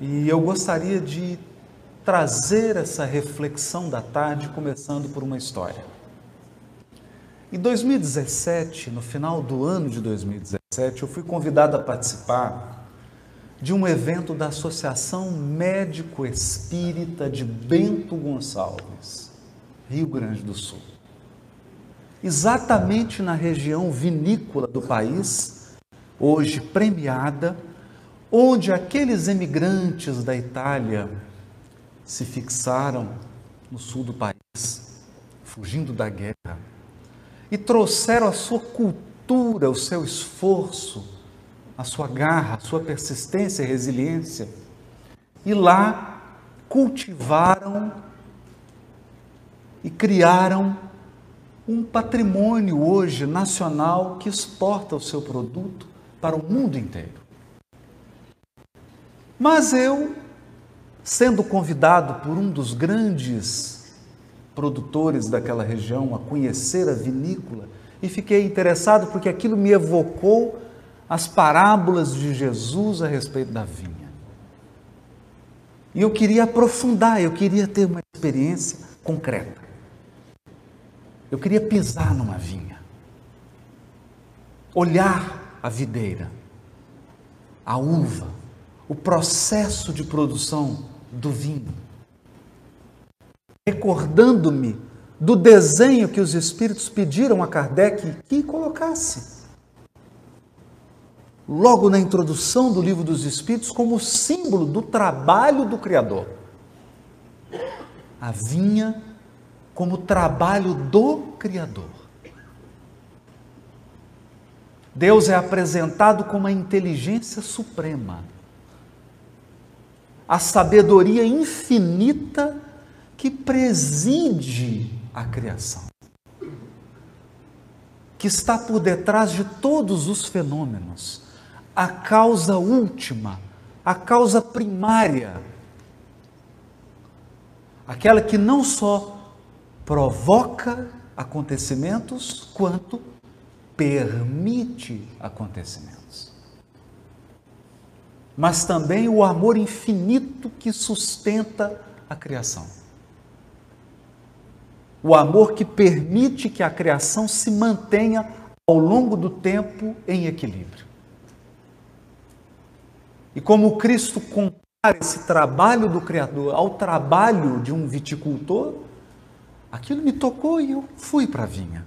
E eu gostaria de trazer essa reflexão da tarde, começando por uma história. Em 2017, no final do ano de 2017, eu fui convidado a participar de um evento da Associação Médico Espírita de Bento Gonçalves, Rio Grande do Sul. Exatamente na região vinícola do país, hoje premiada, onde aqueles emigrantes da Itália se fixaram no sul do país, fugindo da guerra, e trouxeram a sua cultura, o seu esforço, a sua garra, a sua persistência e resiliência, e lá cultivaram e criaram um patrimônio hoje nacional que exporta o seu produto para o mundo inteiro. Mas eu, sendo convidado por um dos grandes produtores daquela região a conhecer a vinícola, e fiquei interessado porque aquilo me evocou as parábolas de Jesus a respeito da vinha. E eu queria aprofundar, eu queria ter uma experiência concreta. Eu queria pisar numa vinha, olhar a videira, a uva, o processo de produção do vinho, recordando-me do desenho que os espíritos pediram a Kardec que colocasse. Logo na introdução do livro dos Espíritos, como símbolo do trabalho do Criador. A vinha como trabalho do Criador. Deus é apresentado como a inteligência suprema a sabedoria infinita que preside a criação, que está por detrás de todos os fenômenos, a causa última, a causa primária, aquela que não só provoca acontecimentos, quanto permite acontecimentos mas também o amor infinito que sustenta a criação. O amor que permite que a criação se mantenha ao longo do tempo em equilíbrio. E como Cristo compara esse trabalho do Criador ao trabalho de um viticultor, aquilo me tocou e eu fui para a vinha.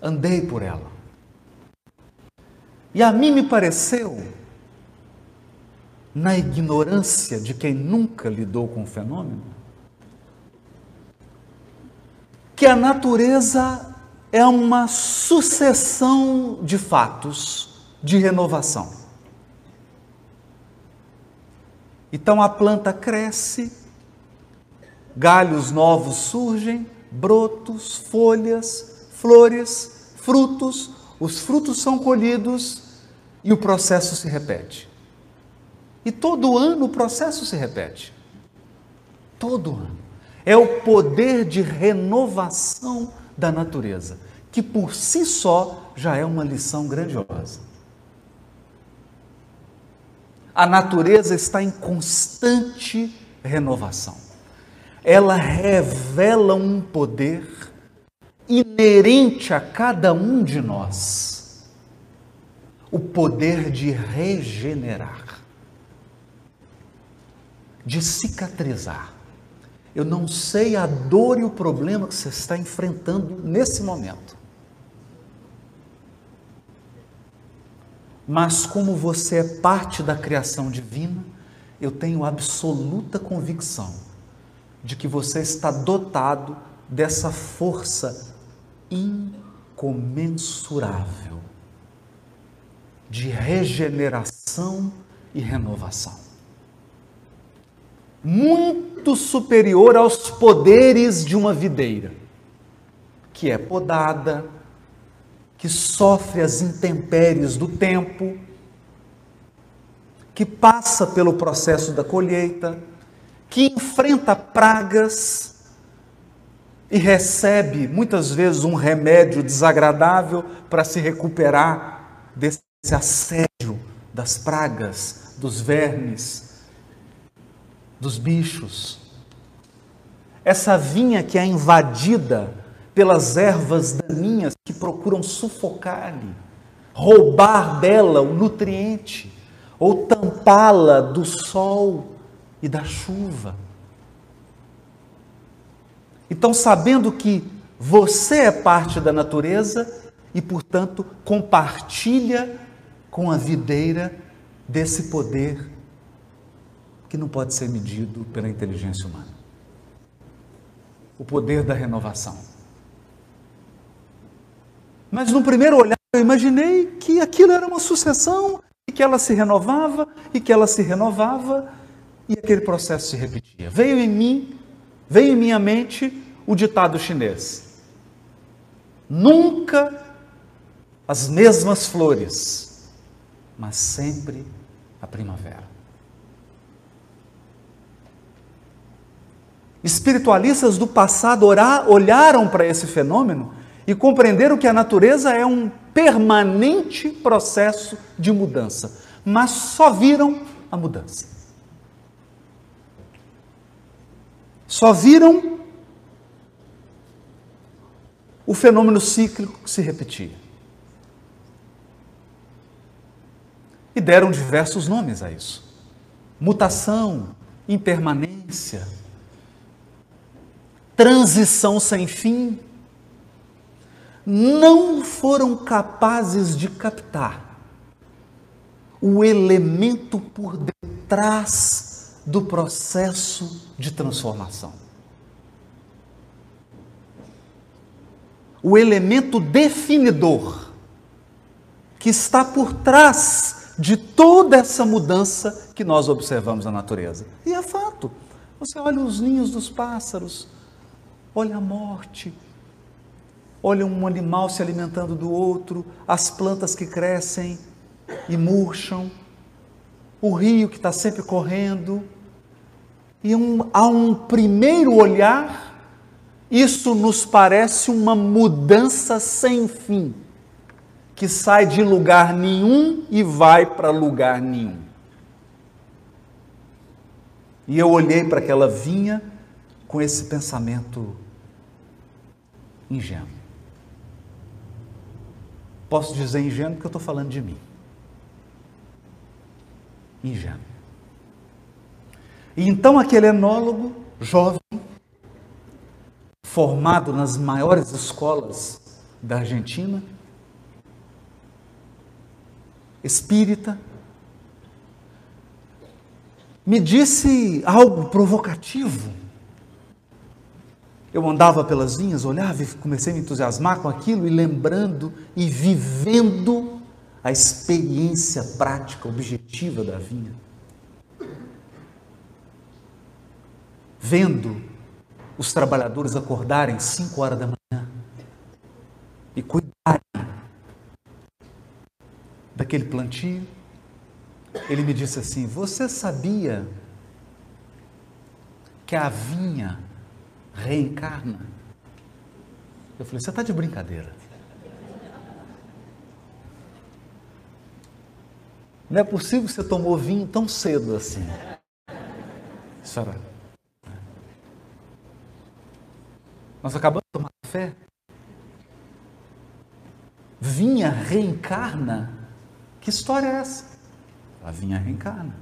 Andei por ela e a mim me pareceu, na ignorância de quem nunca lidou com o fenômeno, que a natureza é uma sucessão de fatos de renovação. Então a planta cresce, galhos novos surgem, brotos, folhas, flores, frutos, os frutos são colhidos e o processo se repete. E todo ano o processo se repete. Todo ano. É o poder de renovação da natureza, que por si só já é uma lição grandiosa. A natureza está em constante renovação. Ela revela um poder inerente a cada um de nós o poder de regenerar, de cicatrizar. Eu não sei a dor e o problema que você está enfrentando nesse momento. Mas como você é parte da criação divina, eu tenho absoluta convicção de que você está dotado dessa força incomensurável de regeneração e renovação. Muito superior aos poderes de uma videira, que é podada, que sofre as intempéries do tempo, que passa pelo processo da colheita, que enfrenta pragas, e recebe muitas vezes um remédio desagradável para se recuperar desse assédio das pragas, dos vermes, dos bichos. Essa vinha que é invadida pelas ervas daninhas que procuram sufocar-lhe, roubar dela o nutriente ou tampá-la do sol e da chuva. Então, sabendo que você é parte da natureza e, portanto, compartilha com a videira desse poder que não pode ser medido pela inteligência humana o poder da renovação. Mas no primeiro olhar eu imaginei que aquilo era uma sucessão e que ela se renovava e que ela se renovava e aquele processo se repetia. Veio em mim, veio em minha mente o ditado chinês: Nunca as mesmas flores, mas sempre a primavera. Espiritualistas do passado olharam para esse fenômeno e compreenderam que a natureza é um permanente processo de mudança, mas só viram a mudança. Só viram o fenômeno cíclico que se repetia. E deram diversos nomes a isso: mutação, impermanência, transição sem fim, não foram capazes de captar o elemento por detrás do processo de transformação. O elemento definidor que está por trás de toda essa mudança que nós observamos na natureza. E é fato. Você olha os ninhos dos pássaros, olha a morte, olha um animal se alimentando do outro, as plantas que crescem e murcham, o rio que está sempre correndo. E um, a um primeiro olhar, isso nos parece uma mudança sem fim, que sai de lugar nenhum e vai para lugar nenhum. E eu olhei para aquela vinha com esse pensamento ingênuo. Posso dizer ingênuo porque eu estou falando de mim. Ingênuo. E então aquele enólogo, jovem, formado nas maiores escolas da Argentina, espírita, me disse algo provocativo eu andava pelas vinhas, olhava e comecei a me entusiasmar com aquilo e lembrando e vivendo a experiência prática, objetiva da vinha. Vendo os trabalhadores acordarem 5 horas da manhã e cuidarem daquele plantio. Ele me disse assim: Você sabia que a vinha reencarna. Eu falei, você está de brincadeira. Não é possível que você tomou vinho tão cedo assim. Senhora, nós acabamos de tomar café. Vinha reencarna? Que história é essa? A vinha reencarna.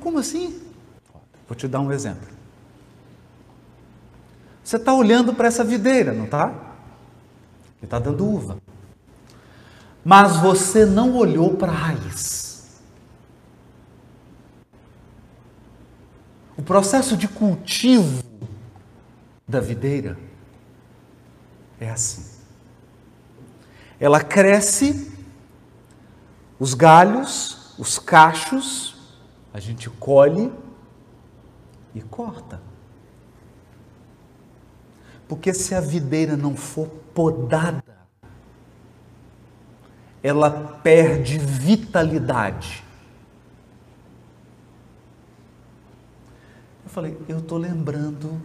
Como assim? Vou te dar um exemplo. Você está olhando para essa videira, não está? Que está dando uva. Mas você não olhou para a raiz. O processo de cultivo da videira é assim. Ela cresce, os galhos, os cachos, a gente colhe e corta. Porque se a videira não for podada, ela perde vitalidade. Falei, eu estou lembrando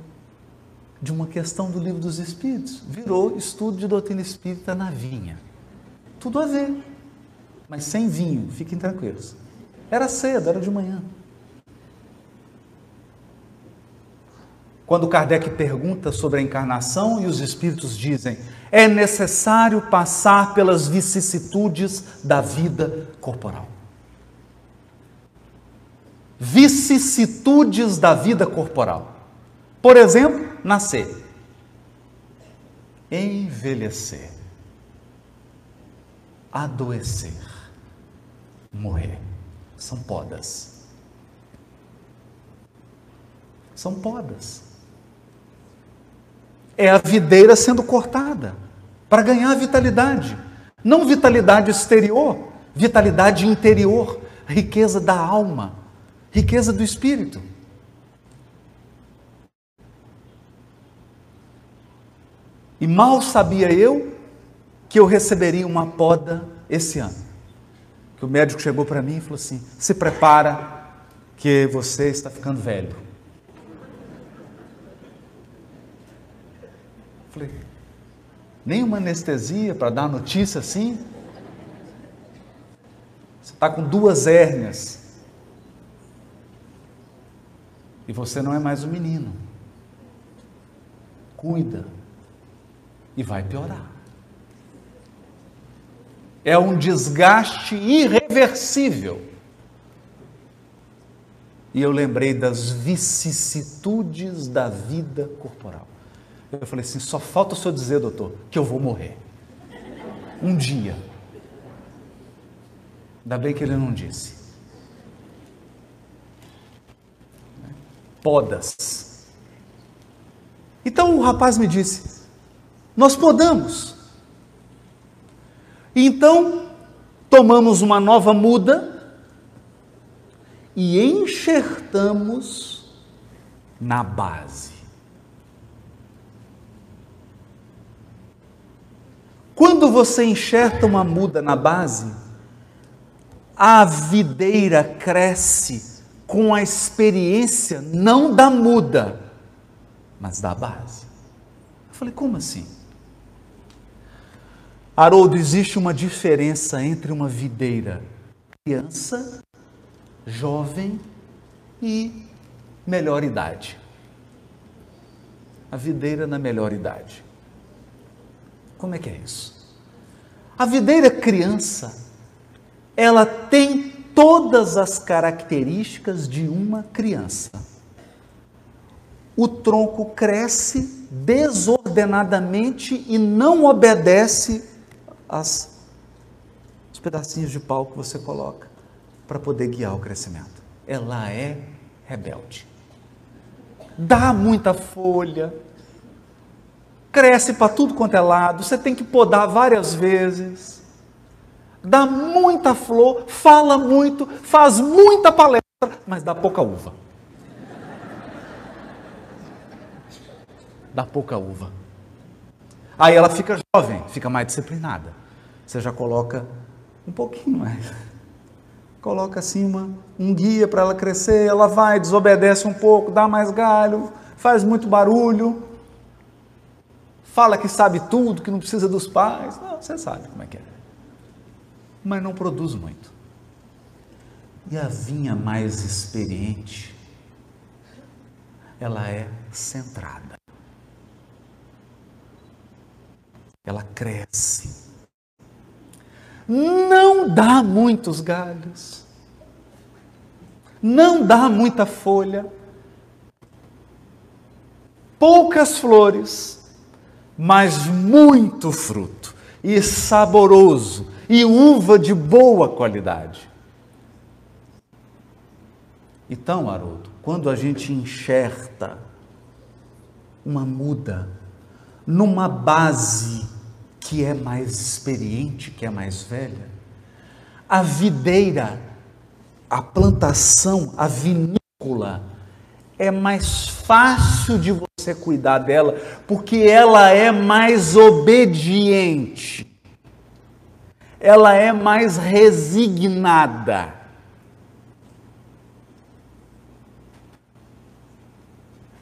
de uma questão do livro dos Espíritos. Virou estudo de doutrina espírita na vinha. Tudo a ver. mas sem vinho, fiquem tranquilos. Era cedo, era de manhã. Quando Kardec pergunta sobre a encarnação e os espíritos dizem: é necessário passar pelas vicissitudes da vida corporal. Vicissitudes da vida corporal. Por exemplo, nascer, envelhecer, adoecer, morrer. São podas. São podas. É a videira sendo cortada para ganhar vitalidade. Não vitalidade exterior, vitalidade interior, riqueza da alma, riqueza do espírito. E mal sabia eu que eu receberia uma poda esse ano. Que o médico chegou para mim e falou assim: se prepara, que você está ficando velho. Falei, nenhuma anestesia para dar notícia assim. Você está com duas hérnias. E você não é mais um menino. Cuida e vai piorar. É um desgaste irreversível. E eu lembrei das vicissitudes da vida corporal. Eu falei assim: só falta o senhor dizer, doutor, que eu vou morrer. Um dia. Ainda bem que ele não disse. Podas. Então o rapaz me disse: nós podamos. Então, tomamos uma nova muda e enxertamos na base. Quando você enxerta uma muda na base, a videira cresce com a experiência não da muda, mas da base. Eu falei, como assim? Haroldo, existe uma diferença entre uma videira criança, jovem e melhor idade. A videira na melhor idade. Como é que é isso? A videira criança, ela tem todas as características de uma criança. O tronco cresce desordenadamente e não obedece as, os pedacinhos de pau que você coloca para poder guiar o crescimento. Ela é rebelde. Dá muita folha, cresce para tudo quanto é lado, você tem que podar várias vezes, dá muita flor, fala muito, faz muita palestra, mas dá pouca uva. Dá pouca uva. Aí ela fica jovem, fica mais disciplinada. Você já coloca um pouquinho mais. Coloca acima um guia para ela crescer, ela vai, desobedece um pouco, dá mais galho, faz muito barulho, fala que sabe tudo, que não precisa dos pais. Não, você sabe como é que é. Mas não produz muito. E a vinha mais experiente, ela é centrada. ela cresce. Não dá muitos galhos, não dá muita folha, poucas flores, mas muito fruto, e saboroso, e uva de boa qualidade. Então, Haroldo, quando a gente enxerta uma muda numa base que é mais experiente, que é mais velha. A videira, a plantação, a vinícola, é mais fácil de você cuidar dela, porque ela é mais obediente, ela é mais resignada.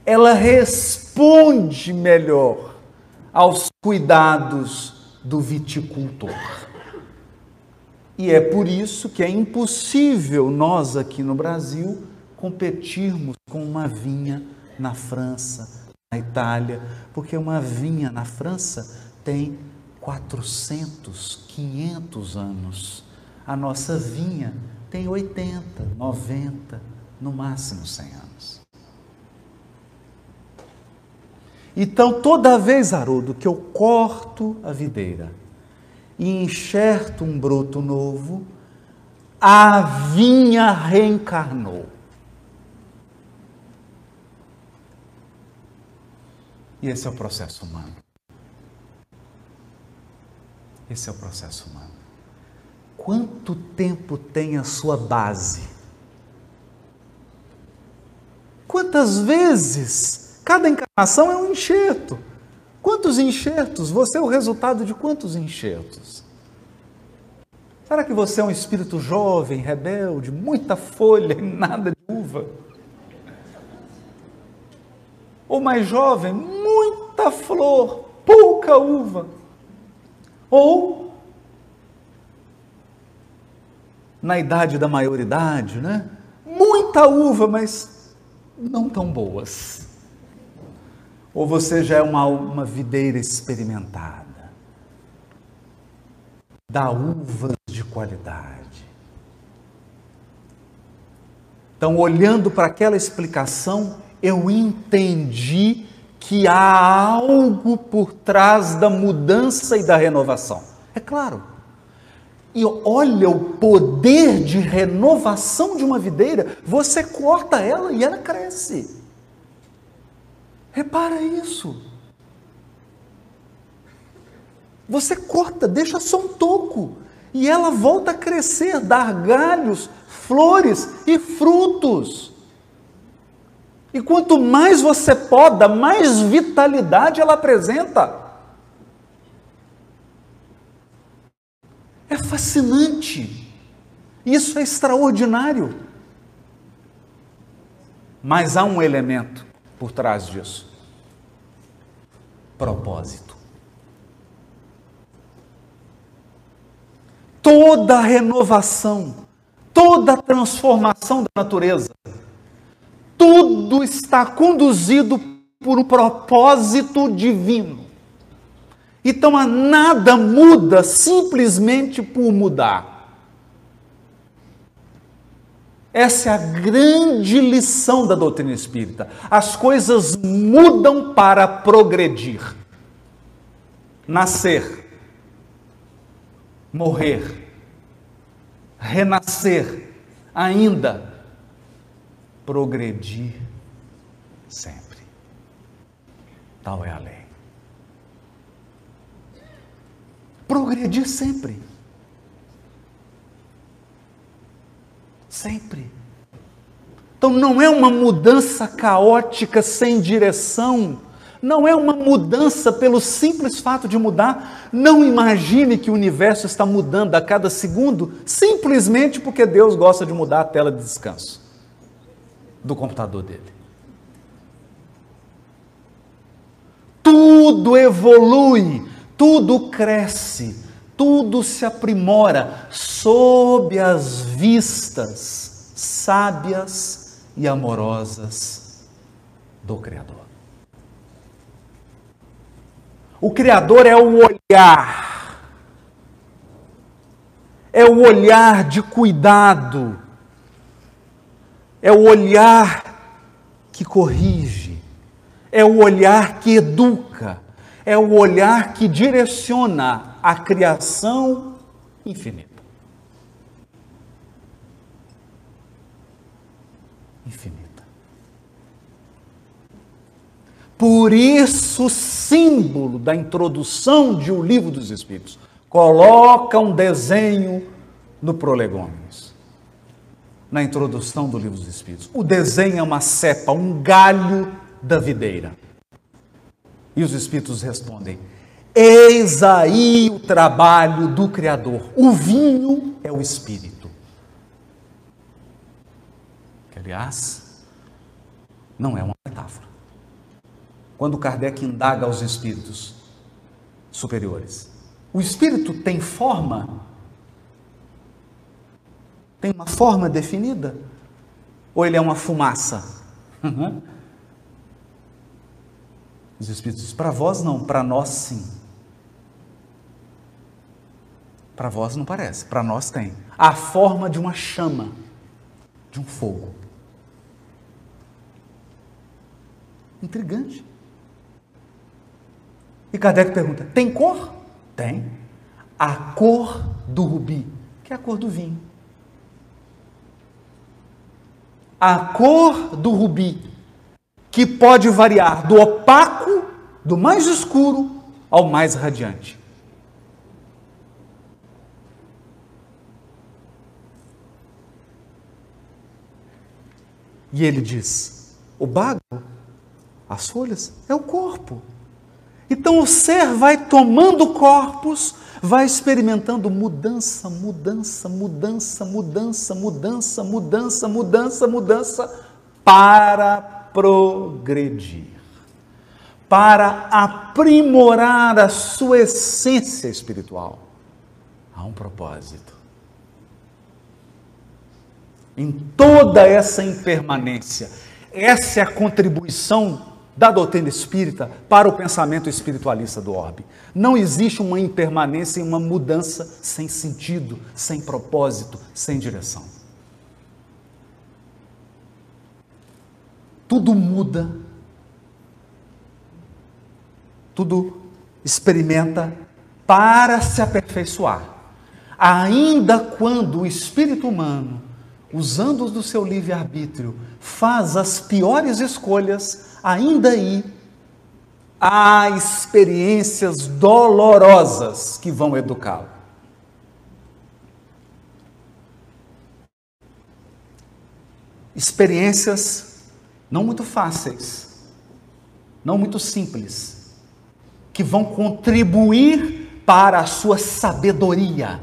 Ela responde melhor aos cuidados do viticultor. E é por isso que é impossível nós aqui no Brasil competirmos com uma vinha na França, na Itália, porque uma vinha na França tem 400, 500 anos. A nossa vinha tem 80, 90, no máximo 100 anos. Então, toda vez, Haroldo, que eu corto a videira e enxerto um broto novo, a vinha reencarnou. E esse é o processo humano. Esse é o processo humano. Quanto tempo tem a sua base? Quantas vezes? Cada encarnação é um enxerto. Quantos enxertos? Você é o resultado de quantos enxertos? Será que você é um espírito jovem, rebelde, muita folha e nada de uva? Ou mais jovem, muita flor, pouca uva? Ou na idade da maioridade, né? Muita uva, mas não tão boas. Ou você já é uma, uma videira experimentada? Dá uvas de qualidade. Então, olhando para aquela explicação, eu entendi que há algo por trás da mudança e da renovação. É claro. E olha o poder de renovação de uma videira. Você corta ela e ela cresce. Repara isso. Você corta, deixa só um toco, e ela volta a crescer, dar galhos, flores e frutos. E quanto mais você poda, mais vitalidade ela apresenta. É fascinante. Isso é extraordinário. Mas há um elemento por trás disso propósito. Toda renovação, toda transformação da natureza, tudo está conduzido por um propósito divino. Então, nada muda simplesmente por mudar. Essa é a grande lição da doutrina espírita. As coisas mudam para progredir. Nascer, morrer, renascer, ainda progredir sempre. Tal é a lei. Progredir sempre. Sempre. Então não é uma mudança caótica sem direção, não é uma mudança pelo simples fato de mudar. Não imagine que o universo está mudando a cada segundo simplesmente porque Deus gosta de mudar a tela de descanso do computador dele. Tudo evolui, tudo cresce, tudo se aprimora sob as vistas sábias e amorosas do Criador. O Criador é o olhar, é o olhar de cuidado, é o olhar que corrige, é o olhar que educa, é o olhar que direciona a criação infinita. Infinita. Por isso, o símbolo da introdução de O Livro dos Espíritos coloca um desenho no prolegômenos, na introdução do Livro dos Espíritos. O desenho é uma cepa, um galho da videira. E os Espíritos respondem: Eis aí o trabalho do Criador. O vinho é o Espírito. Que, aliás, não é uma metáfora. Quando Kardec indaga aos espíritos superiores, o espírito tem forma? Tem uma forma definida? Ou ele é uma fumaça? Uhum. Os Espíritos dizem, para vós não, para nós sim. Para vós não parece, para nós tem. A forma de uma chama, de um fogo. Intrigante. E Kardec pergunta: tem cor? Tem. A cor do rubi, que é a cor do vinho. A cor do rubi, que pode variar do opaco, do mais escuro, ao mais radiante. E ele diz: o bago, as folhas, é o corpo. Então o ser vai tomando corpos, vai experimentando mudança, mudança, mudança, mudança, mudança, mudança, mudança, mudança, para progredir, para aprimorar a sua essência espiritual. Há um propósito em toda essa impermanência. Essa é a contribuição da doutrina espírita para o pensamento espiritualista do orbe. Não existe uma impermanência e uma mudança sem sentido, sem propósito, sem direção. Tudo muda, tudo experimenta para se aperfeiçoar. Ainda quando o espírito humano usando do seu livre-arbítrio, faz as piores escolhas, ainda aí há experiências dolorosas que vão educá-lo. Experiências não muito fáceis, não muito simples, que vão contribuir para a sua sabedoria.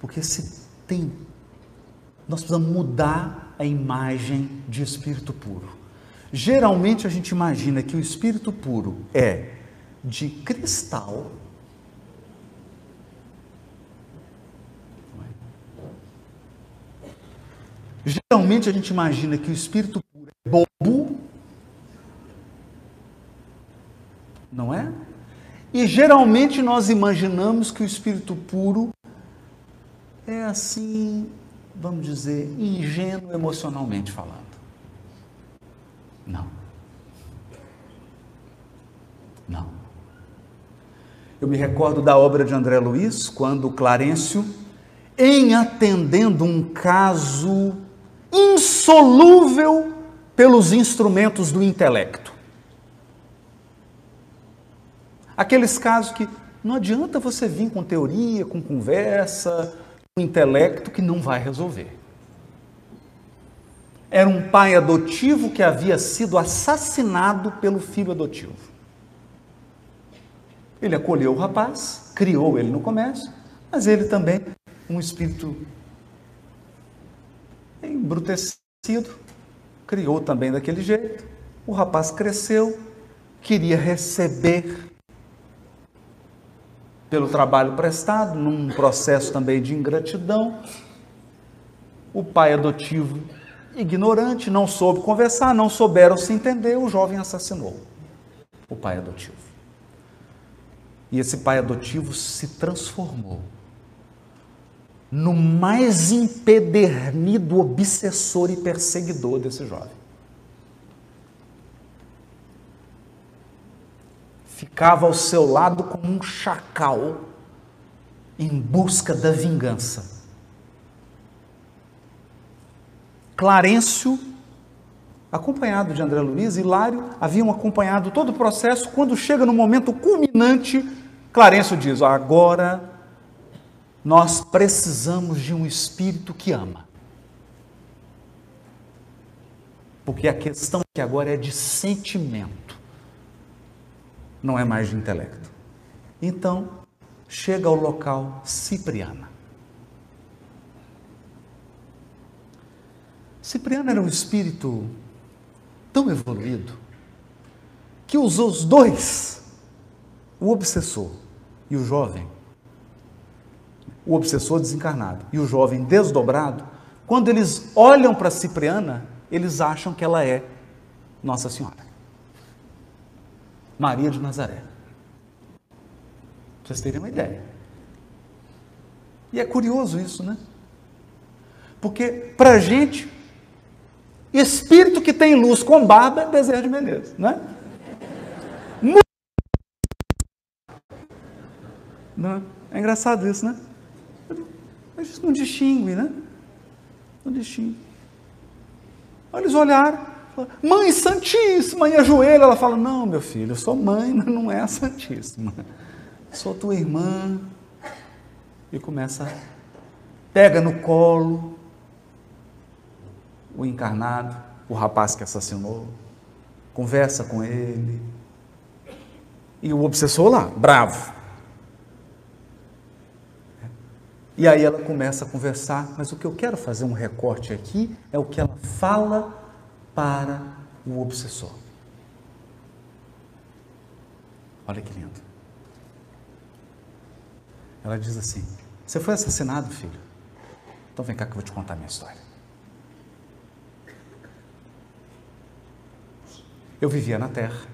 Porque se tem nós precisamos mudar a imagem de espírito puro. Geralmente a gente imagina que o espírito puro é de cristal. Geralmente a gente imagina que o espírito puro é bobo. Não é? E geralmente nós imaginamos que o espírito puro é assim, vamos dizer, ingênuo emocionalmente falando. Não. Não. Eu me recordo da obra de André Luiz, quando Clarencio, em atendendo um caso insolúvel pelos instrumentos do intelecto. Aqueles casos que não adianta você vir com teoria, com conversa, um intelecto que não vai resolver. Era um pai adotivo que havia sido assassinado pelo filho adotivo. Ele acolheu o rapaz, criou ele no comércio, mas ele também, um espírito embrutecido, criou também daquele jeito. O rapaz cresceu, queria receber pelo trabalho prestado, num processo também de ingratidão. O pai adotivo, ignorante, não soube conversar, não souberam se entender, o jovem assassinou o pai adotivo. E esse pai adotivo se transformou no mais empedernido obsessor e perseguidor desse jovem. ficava ao seu lado como um chacal em busca da vingança. Clarencio, acompanhado de André Luiz, Hilário haviam acompanhado todo o processo. Quando chega no momento culminante, Clarencio diz: Agora nós precisamos de um espírito que ama. Porque a questão que agora é de sentimento não é mais de intelecto. Então, chega ao local Cipriana. Cipriano era um espírito tão evoluído que usou os dois, o obsessor e o jovem, o obsessor desencarnado e o jovem desdobrado, quando eles olham para Cipriana, eles acham que ela é Nossa Senhora. Maria de Nazaré. Vocês terem uma ideia. E é curioso isso, né? Porque, para a gente, espírito que tem luz com barba é Bezerra de Menezes, não é? Não, é engraçado isso, né? A gente não distingue, né? Não distingue. Eles olharam, mãe santíssima, e ajoelha, ela fala, não, meu filho, eu sou mãe, mas não é a santíssima. Sou tua irmã. E começa, pega no colo o encarnado, o rapaz que assassinou, conversa com ele. E o obsessor lá, bravo. E aí ela começa a conversar, mas o que eu quero fazer um recorte aqui é o que ela fala para o obsessor. Olha que lindo. Ela diz assim: Você foi assassinado, filho? Então vem cá que eu vou te contar a minha história. Eu vivia na terra,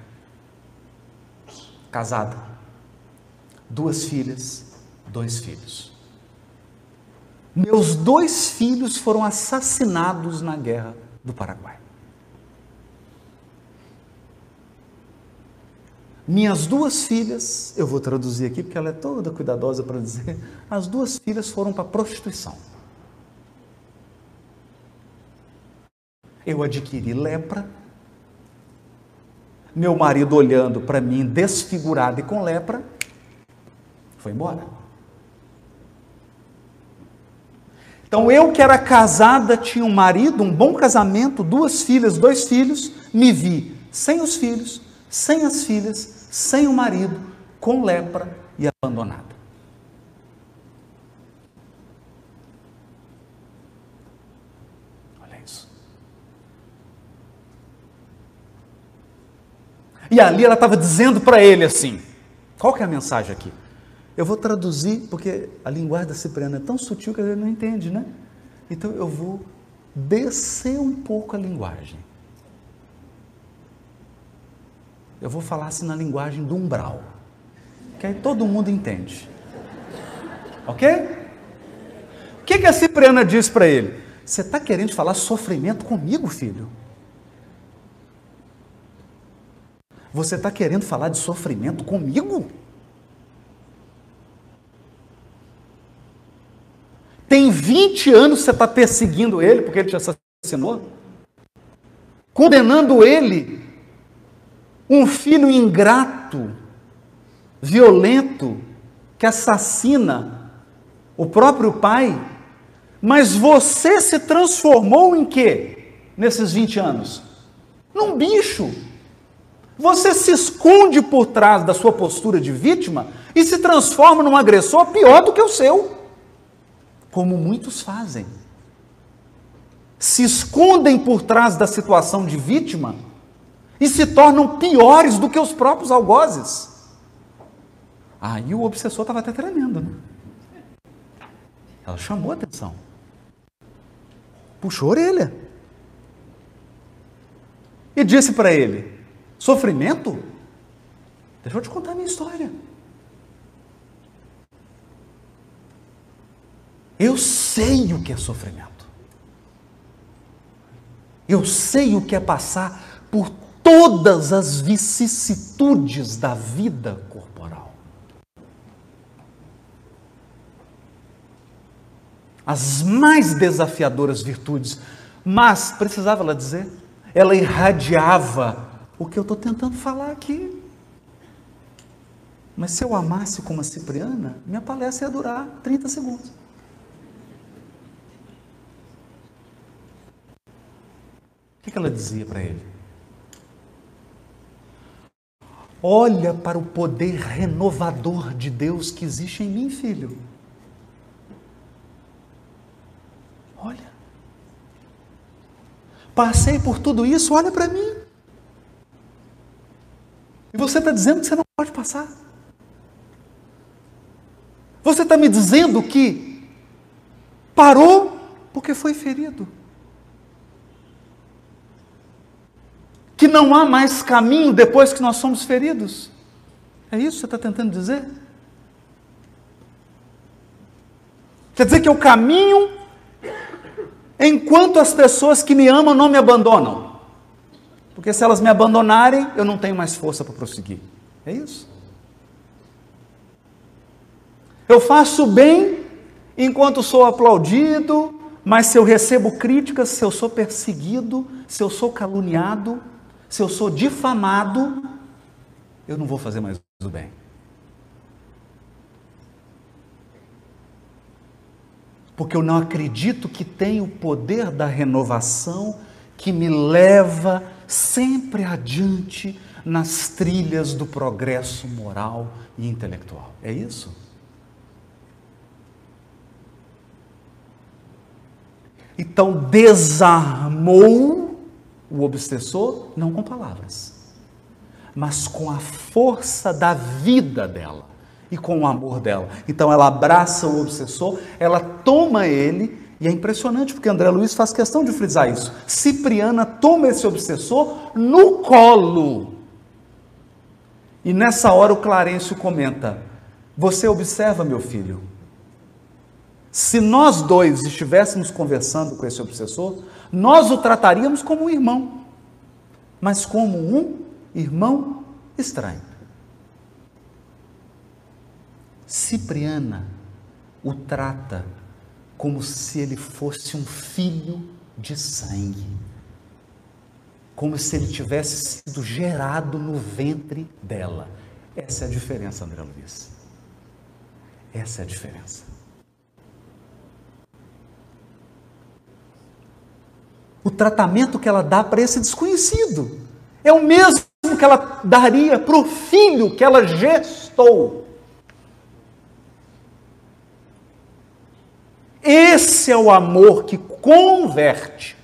casada, duas filhas, dois filhos. Meus dois filhos foram assassinados na guerra do Paraguai. Minhas duas filhas, eu vou traduzir aqui porque ela é toda cuidadosa para dizer, as duas filhas foram para a prostituição. Eu adquiri lepra. Meu marido olhando para mim desfigurado e com lepra, foi embora. Então eu que era casada, tinha um marido, um bom casamento, duas filhas, dois filhos, me vi sem os filhos, sem as filhas, sem o marido, com lepra e abandonada. Olha isso. E ali ela estava dizendo para ele assim: qual que é a mensagem aqui? Eu vou traduzir, porque a linguagem da Cipriana é tão sutil que ele não entende, né? Então eu vou descer um pouco a linguagem. Eu vou falar assim na linguagem do umbral, que aí todo mundo entende. Ok? O que, que a Cipriana diz para ele? Você está querendo falar sofrimento comigo, filho? Você está querendo falar de sofrimento comigo? Tem 20 anos você está perseguindo ele porque ele te assassinou? Condenando ele um filho ingrato, violento, que assassina o próprio pai, mas você se transformou em quê nesses 20 anos? Num bicho. Você se esconde por trás da sua postura de vítima e se transforma num agressor pior do que o seu, como muitos fazem. Se escondem por trás da situação de vítima e se tornam piores do que os próprios algozes. Aí o obsessor estava até tremendo, né? Ela chamou a atenção. Puxou a orelha. E disse para ele: Sofrimento? Deixa eu te contar a minha história. Eu sei o que é sofrimento. Eu sei o que é passar por todas as vicissitudes da vida corporal. As mais desafiadoras virtudes, mas, precisava ela dizer, ela irradiava o que eu estou tentando falar aqui. Mas se eu amasse como a Cipriana, minha palestra ia durar 30 segundos. O que ela dizia para ele? Olha para o poder renovador de Deus que existe em mim, filho. Olha. Passei por tudo isso, olha para mim. E você está dizendo que você não pode passar. Você está me dizendo que parou porque foi ferido. Que não há mais caminho depois que nós somos feridos. É isso que você está tentando dizer? Quer dizer que eu caminho enquanto as pessoas que me amam não me abandonam. Porque se elas me abandonarem, eu não tenho mais força para prosseguir. É isso. Eu faço bem enquanto sou aplaudido, mas se eu recebo críticas, se eu sou perseguido, se eu sou caluniado, se eu sou difamado, eu não vou fazer mais o bem. porque eu não acredito que tem o poder da renovação que me leva sempre adiante nas trilhas do progresso moral e intelectual. É isso? Então desarmou o obsessor, não com palavras, mas com a força da vida dela e com o amor dela. Então ela abraça o obsessor, ela toma ele, e é impressionante porque André Luiz faz questão de frisar isso. Cipriana toma esse obsessor no colo. E nessa hora o Clarencio comenta: Você observa, meu filho, se nós dois estivéssemos conversando com esse obsessor, nós o trataríamos como um irmão, mas como um irmão estranho. Cipriana o trata como se ele fosse um filho de sangue, como se ele tivesse sido gerado no ventre dela. Essa é a diferença, André Luiz. Essa é a diferença. O tratamento que ela dá para esse desconhecido é o mesmo que ela daria para o filho que ela gestou. Esse é o amor que converte.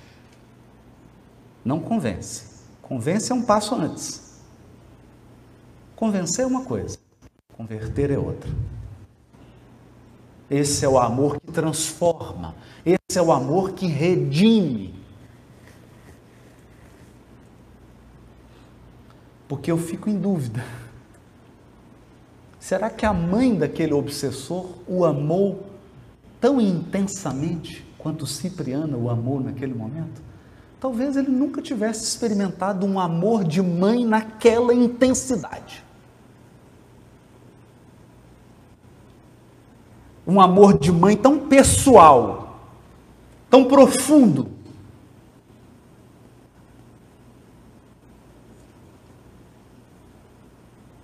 Não convence. Convence é um passo antes. Convencer é uma coisa, converter é outra. Esse é o amor que transforma, esse é o amor que redime. Porque eu fico em dúvida. Será que a mãe daquele obsessor o amou tão intensamente quanto Cipriana o amou naquele momento? Talvez ele nunca tivesse experimentado um amor de mãe naquela intensidade. Um amor de mãe tão pessoal, tão profundo.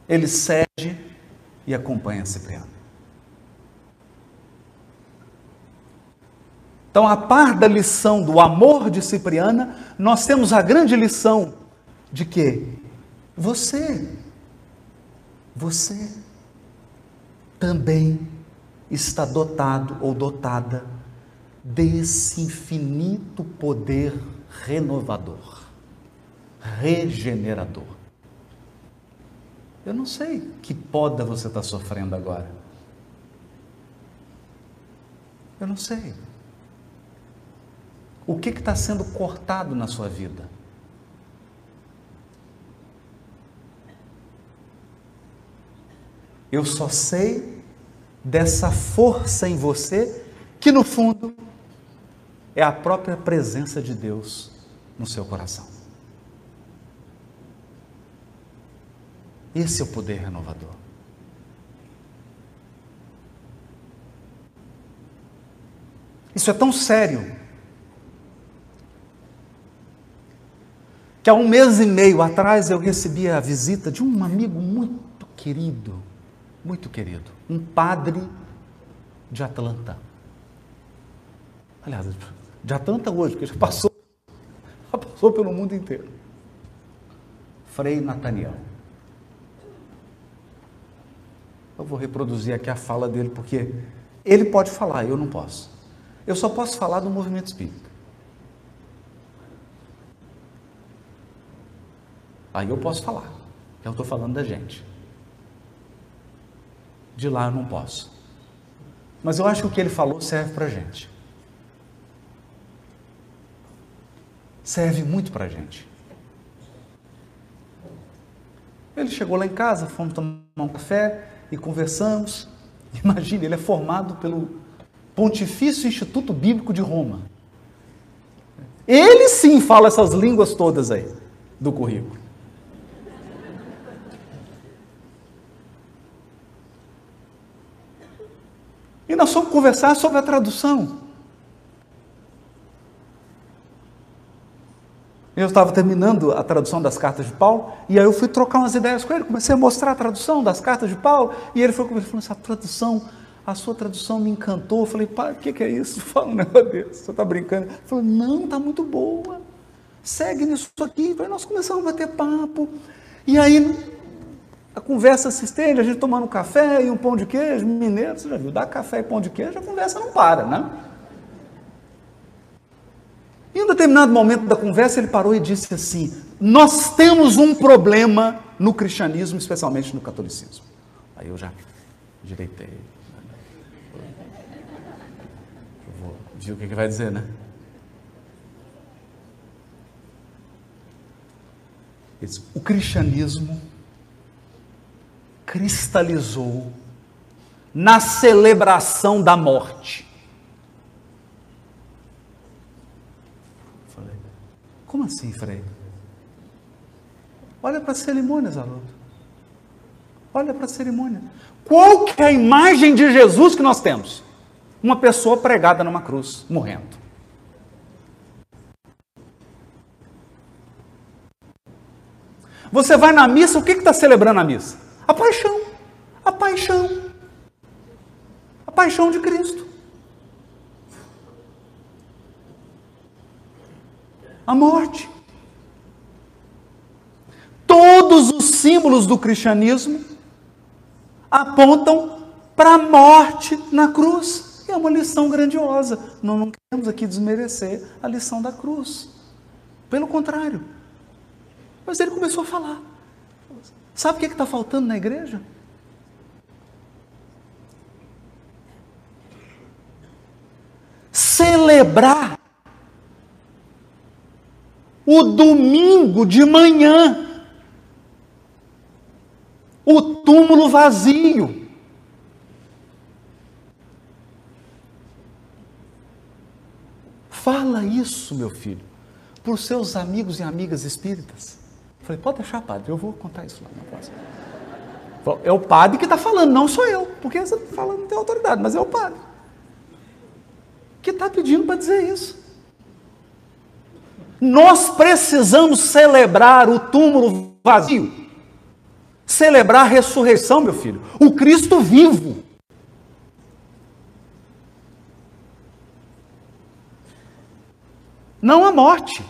Ele cede e acompanha Cipriano. Então, a par da lição do amor de Cipriana, nós temos a grande lição de que você, você também está dotado ou dotada desse infinito poder renovador, regenerador. Eu não sei que poda você está sofrendo agora. Eu não sei. O que está sendo cortado na sua vida? Eu só sei dessa força em você que, no fundo, é a própria presença de Deus no seu coração. Esse é o poder renovador. Isso é tão sério que há um mês e meio atrás eu recebi a visita de um amigo muito querido, muito querido, um padre de Atlanta. Aliás, de Atlanta hoje, porque já passou, já passou pelo mundo inteiro. Frei Nathaniel. Eu vou reproduzir aqui a fala dele, porque ele pode falar, eu não posso. Eu só posso falar do movimento espírita. Aí eu posso falar. Eu estou falando da gente. De lá eu não posso. Mas eu acho que o que ele falou serve para a gente. Serve muito para a gente. Ele chegou lá em casa, fomos tomar um café e conversamos. Imagine, ele é formado pelo Pontifício Instituto Bíblico de Roma. Ele sim fala essas línguas todas aí do currículo. E nós fomos conversar sobre a tradução. Eu estava terminando a tradução das cartas de Paulo, e aí eu fui trocar umas ideias com ele, comecei a mostrar a tradução das cartas de Paulo, e ele foi falou, essa tradução, a sua tradução me encantou. Eu falei, pai, o que, que é isso? Fala um negócio desse, você está brincando? Ele falou, não, está muito boa, segue nisso aqui. Aí nós começamos a bater papo, e aí a conversa se estende, a gente tomando um café e um pão de queijo, mineiro, você já viu, dá café e pão de queijo, a conversa não para, né? Em um determinado momento da conversa, ele parou e disse assim: Nós temos um problema no cristianismo, especialmente no catolicismo. Aí eu já direitei. Eu vou ver o que, que vai dizer, né? O cristianismo cristalizou na celebração da morte. Como assim, Frei? Olha para a cerimônia, Zaroto. Olha para a cerimônia. Qual que é a imagem de Jesus que nós temos? Uma pessoa pregada numa cruz, morrendo. Você vai na missa, o que está celebrando a missa? A paixão. A paixão. A paixão de Cristo. a morte. Todos os símbolos do cristianismo apontam para a morte na cruz. É uma lição grandiosa. Nós não queremos aqui desmerecer a lição da cruz. Pelo contrário. Mas ele começou a falar. Sabe o que é está faltando na igreja? Celebrar o domingo de manhã, o túmulo vazio. Fala isso, meu filho, para os seus amigos e amigas espíritas. Falei, pode deixar, padre, eu vou contar isso lá na próxima. É o padre que está falando, não sou eu, porque você falando não tem autoridade, mas é o padre que está pedindo para dizer isso. Nós precisamos celebrar o túmulo vazio. Celebrar a ressurreição, meu filho. O Cristo vivo. Não a morte.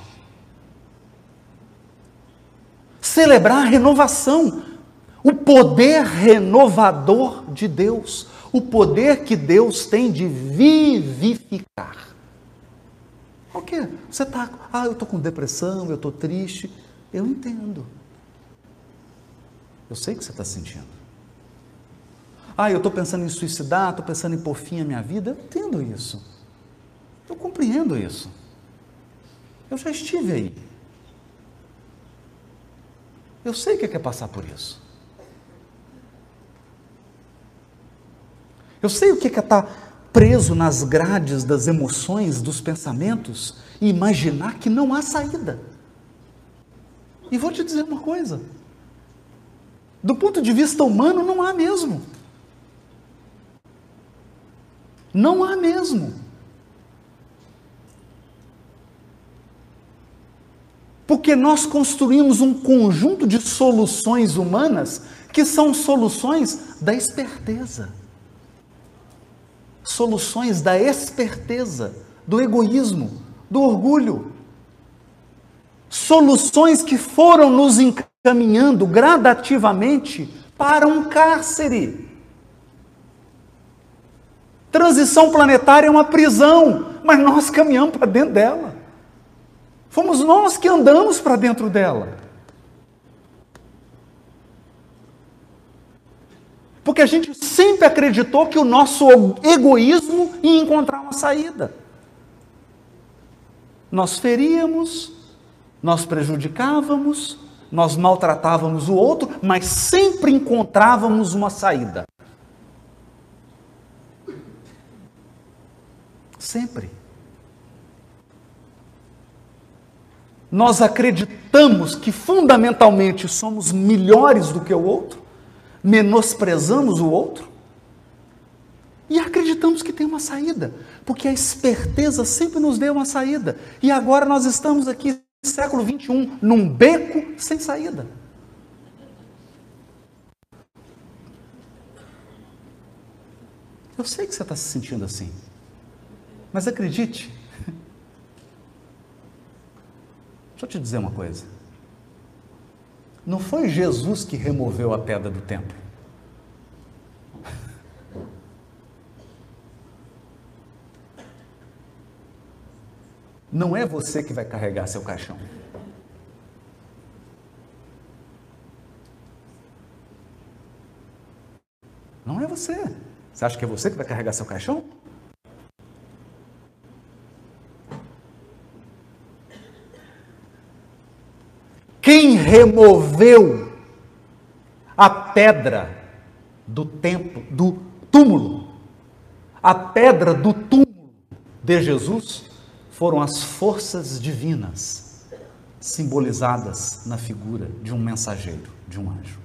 Celebrar a renovação. O poder renovador de Deus. O poder que Deus tem de vivificar. O quê? Você está, ah, eu estou com depressão, eu estou triste. Eu entendo. Eu sei o que você está sentindo. Ah, eu estou pensando em suicidar, estou pensando em pôr fim à minha vida. Eu entendo isso. Eu compreendo isso. Eu já estive aí. Eu sei o que é passar por isso. Eu sei o que é estar preso nas grades das emoções, dos pensamentos e imaginar que não há saída. E vou te dizer uma coisa: do ponto de vista humano, não há mesmo. Não há mesmo. Porque nós construímos um conjunto de soluções humanas que são soluções da esperteza soluções da esperteza, do egoísmo, do orgulho. Soluções que foram nos encaminhando gradativamente para um cárcere. Transição planetária é uma prisão, mas nós caminhamos para dentro dela. Fomos nós que andamos para dentro dela. Porque a gente sempre acreditou que o nosso egoísmo ia encontrar uma saída. Nós feríamos, nós prejudicávamos, nós maltratávamos o outro, mas sempre encontrávamos uma saída. Sempre. Nós acreditamos que fundamentalmente somos melhores do que o outro, menosprezamos o outro e acreditamos que tem uma saída, porque a esperteza sempre nos deu uma saída. E agora nós estamos aqui, século 21, num beco sem saída. Eu sei que você está se sentindo assim, mas acredite. Deixa eu te dizer uma coisa. Não foi Jesus que removeu a pedra do templo. Não é você que vai carregar seu caixão. Não é você. Você acha que é você que vai carregar seu caixão? Quem removeu a pedra do templo, do túmulo, a pedra do túmulo de Jesus, foram as forças divinas simbolizadas na figura de um mensageiro, de um anjo.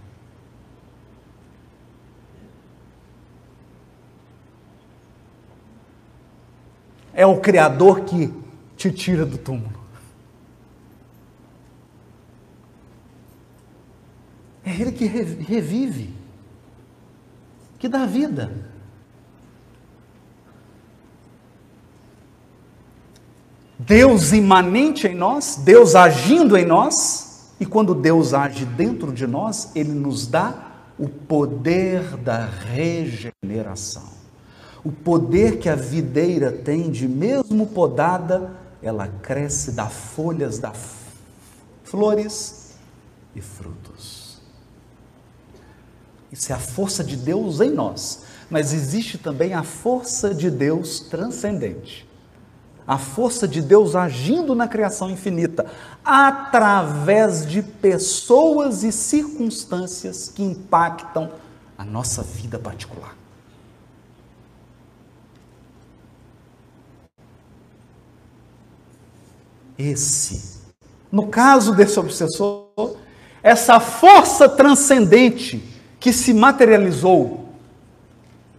É o Criador que te tira do túmulo. É Ele que revive, que dá vida. Deus imanente em nós, Deus agindo em nós, e quando Deus age dentro de nós, Ele nos dá o poder da regeneração. O poder que a videira tem de mesmo podada, ela cresce, dá folhas, dá flores e frutos. Isso é a força de Deus em nós. Mas existe também a força de Deus transcendente. A força de Deus agindo na criação infinita, através de pessoas e circunstâncias que impactam a nossa vida particular. Esse, no caso desse obsessor, essa força transcendente que se materializou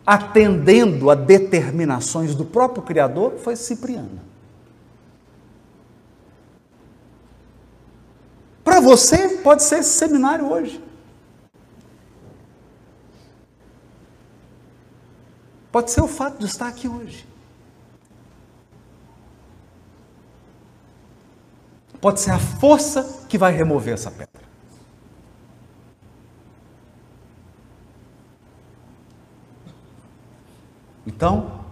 atendendo a determinações do próprio Criador foi Cipriana. Para você, pode ser esse seminário hoje. Pode ser o fato de estar aqui hoje. Pode ser a força que vai remover essa pedra. Então,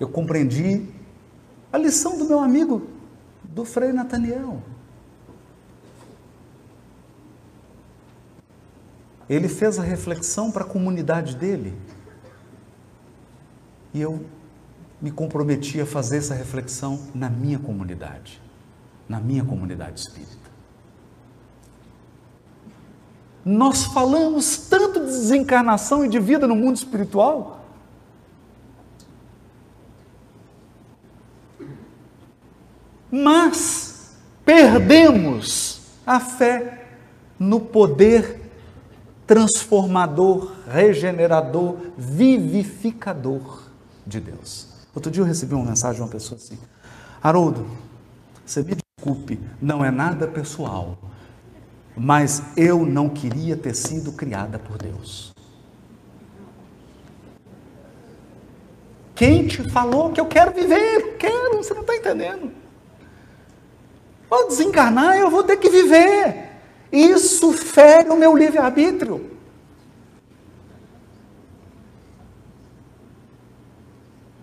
eu compreendi a lição do meu amigo, do Frei Nathaniel. Ele fez a reflexão para a comunidade dele. E eu me comprometi a fazer essa reflexão na minha comunidade, na minha comunidade espírita. Nós falamos tanto de desencarnação e de vida no mundo espiritual. Mas perdemos a fé no poder transformador, regenerador, vivificador de Deus. Outro dia eu recebi uma mensagem de uma pessoa assim: Haroldo, você me desculpe, não é nada pessoal, mas eu não queria ter sido criada por Deus. Quem te falou que eu quero viver? Quero, você não está entendendo. Vou desencarnar, eu vou ter que viver. Isso fere o meu livre-arbítrio.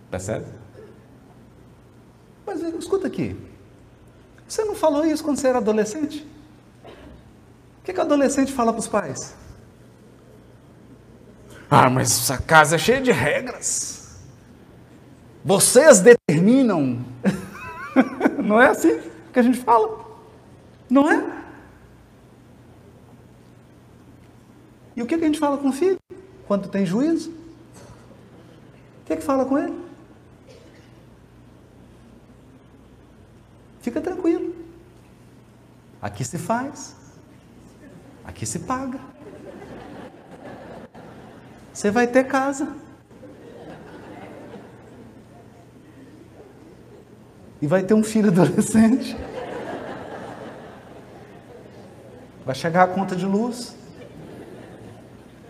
Percebe? Mas escuta aqui. Você não falou isso quando você era adolescente? O que, que o adolescente fala para os pais? Ah, mas essa casa é cheia de regras. Vocês determinam. Não é assim que a gente fala? Não é? E o que a gente fala com o filho quando tem juízo? O que é que fala com ele? Fica tranquilo. Aqui se faz, aqui se paga. Você vai ter casa. E vai ter um filho adolescente. Vai chegar a conta de luz,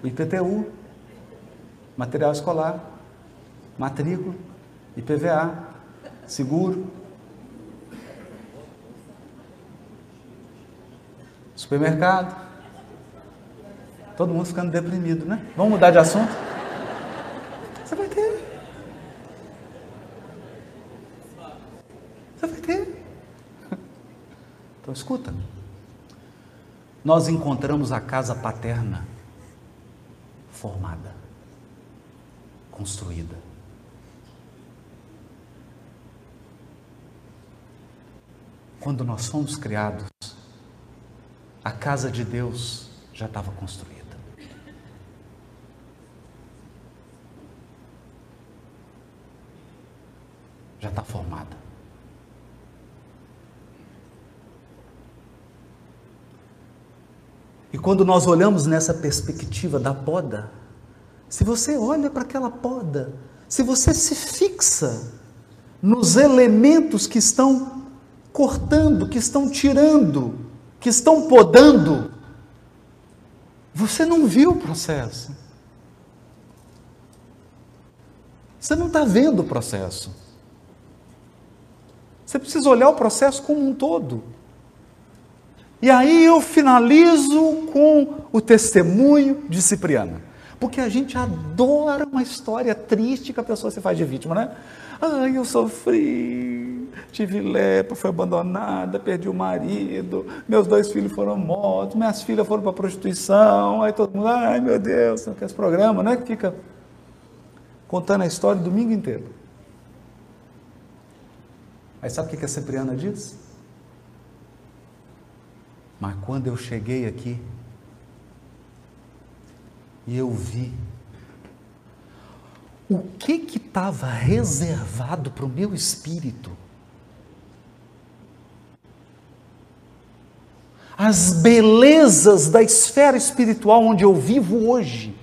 o IPTU, material escolar, matrícula, IPVA, seguro. Supermercado. Todo mundo ficando deprimido, né? Vamos mudar de assunto? Você vai ter. Você vai ter. Então escuta. Nós encontramos a casa paterna formada, construída. Quando nós fomos criados, a casa de Deus já estava construída. Já está formada. E quando nós olhamos nessa perspectiva da poda, se você olha para aquela poda, se você se fixa nos elementos que estão cortando, que estão tirando, que estão podando, você não viu o processo. Você não está vendo o processo. Você precisa olhar o processo como um todo. E aí eu finalizo com o testemunho de Cipriana. Porque a gente adora uma história triste que a pessoa se faz de vítima, né? Ai, eu sofri, tive lepra, fui abandonada, perdi o marido, meus dois filhos foram mortos, minhas filhas foram para prostituição, aí todo mundo, ai meu Deus, esse programa, né? Que fica contando a história o domingo inteiro. Aí sabe o que a Cipriana diz? Mas quando eu cheguei aqui e eu vi o que que estava reservado para o meu espírito, as belezas da esfera espiritual onde eu vivo hoje,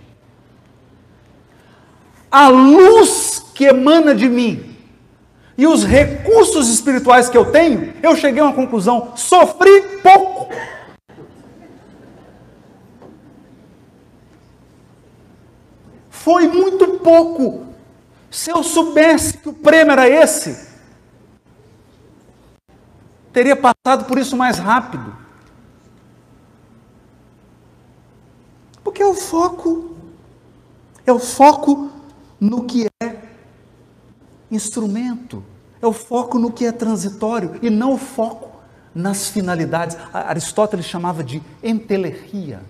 a luz que emana de mim e os recursos espirituais que eu tenho, eu cheguei a uma conclusão: sofri pouco. Foi muito pouco. Se eu soubesse que o prêmio era esse, teria passado por isso mais rápido. Porque é o foco, é o foco no que é instrumento, é o foco no que é transitório e não o foco nas finalidades. Aristóteles chamava de entelerria,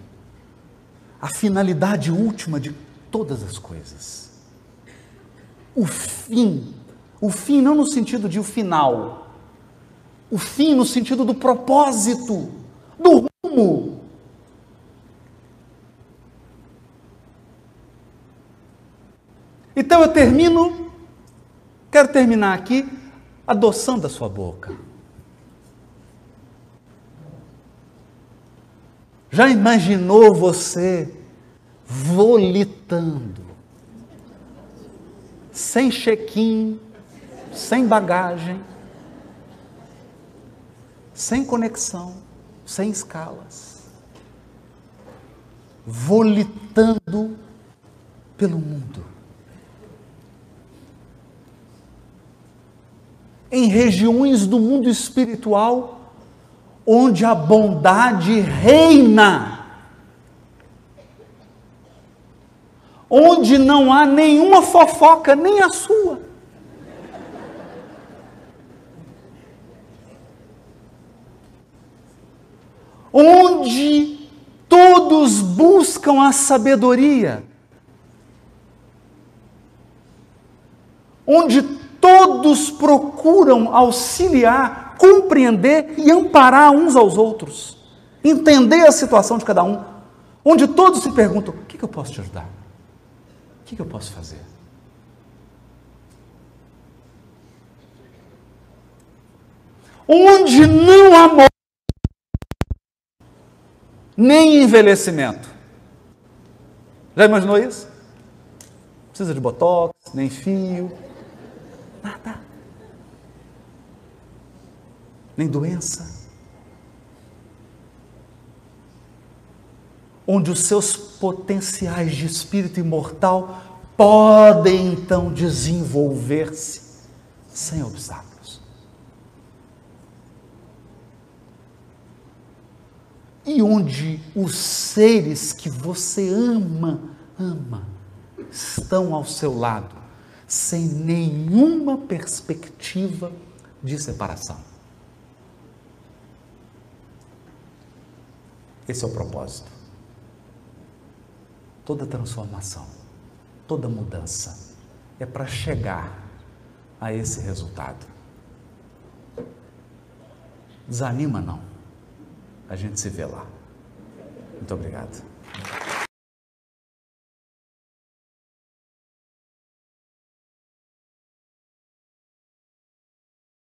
a finalidade última de todas as coisas. O fim, o fim não no sentido de o final, o fim no sentido do propósito, do rumo. Então eu termino, quero terminar aqui adoçando a sua boca. Já imaginou você volitando, sem check-in, sem bagagem, sem conexão, sem escalas, volitando pelo mundo. em regiões do mundo espiritual onde a bondade reina. Onde não há nenhuma fofoca, nem a sua. Onde todos buscam a sabedoria. Onde todos procuram auxiliar, compreender e amparar uns aos outros, entender a situação de cada um, onde todos se perguntam: o que, eu posso te ajudar? O que, que eu posso fazer? Onde não há morte, nem envelhecimento. Já imaginou isso? Precisa de botox, nem fio, nada. Nem doença. Onde os seus potenciais de espírito imortal podem então desenvolver-se sem obstáculos. E onde os seres que você ama, ama, estão ao seu lado, sem nenhuma perspectiva de separação. Esse é o propósito. Toda transformação, toda mudança é para chegar a esse resultado. Desanima não. A gente se vê lá. Muito obrigado.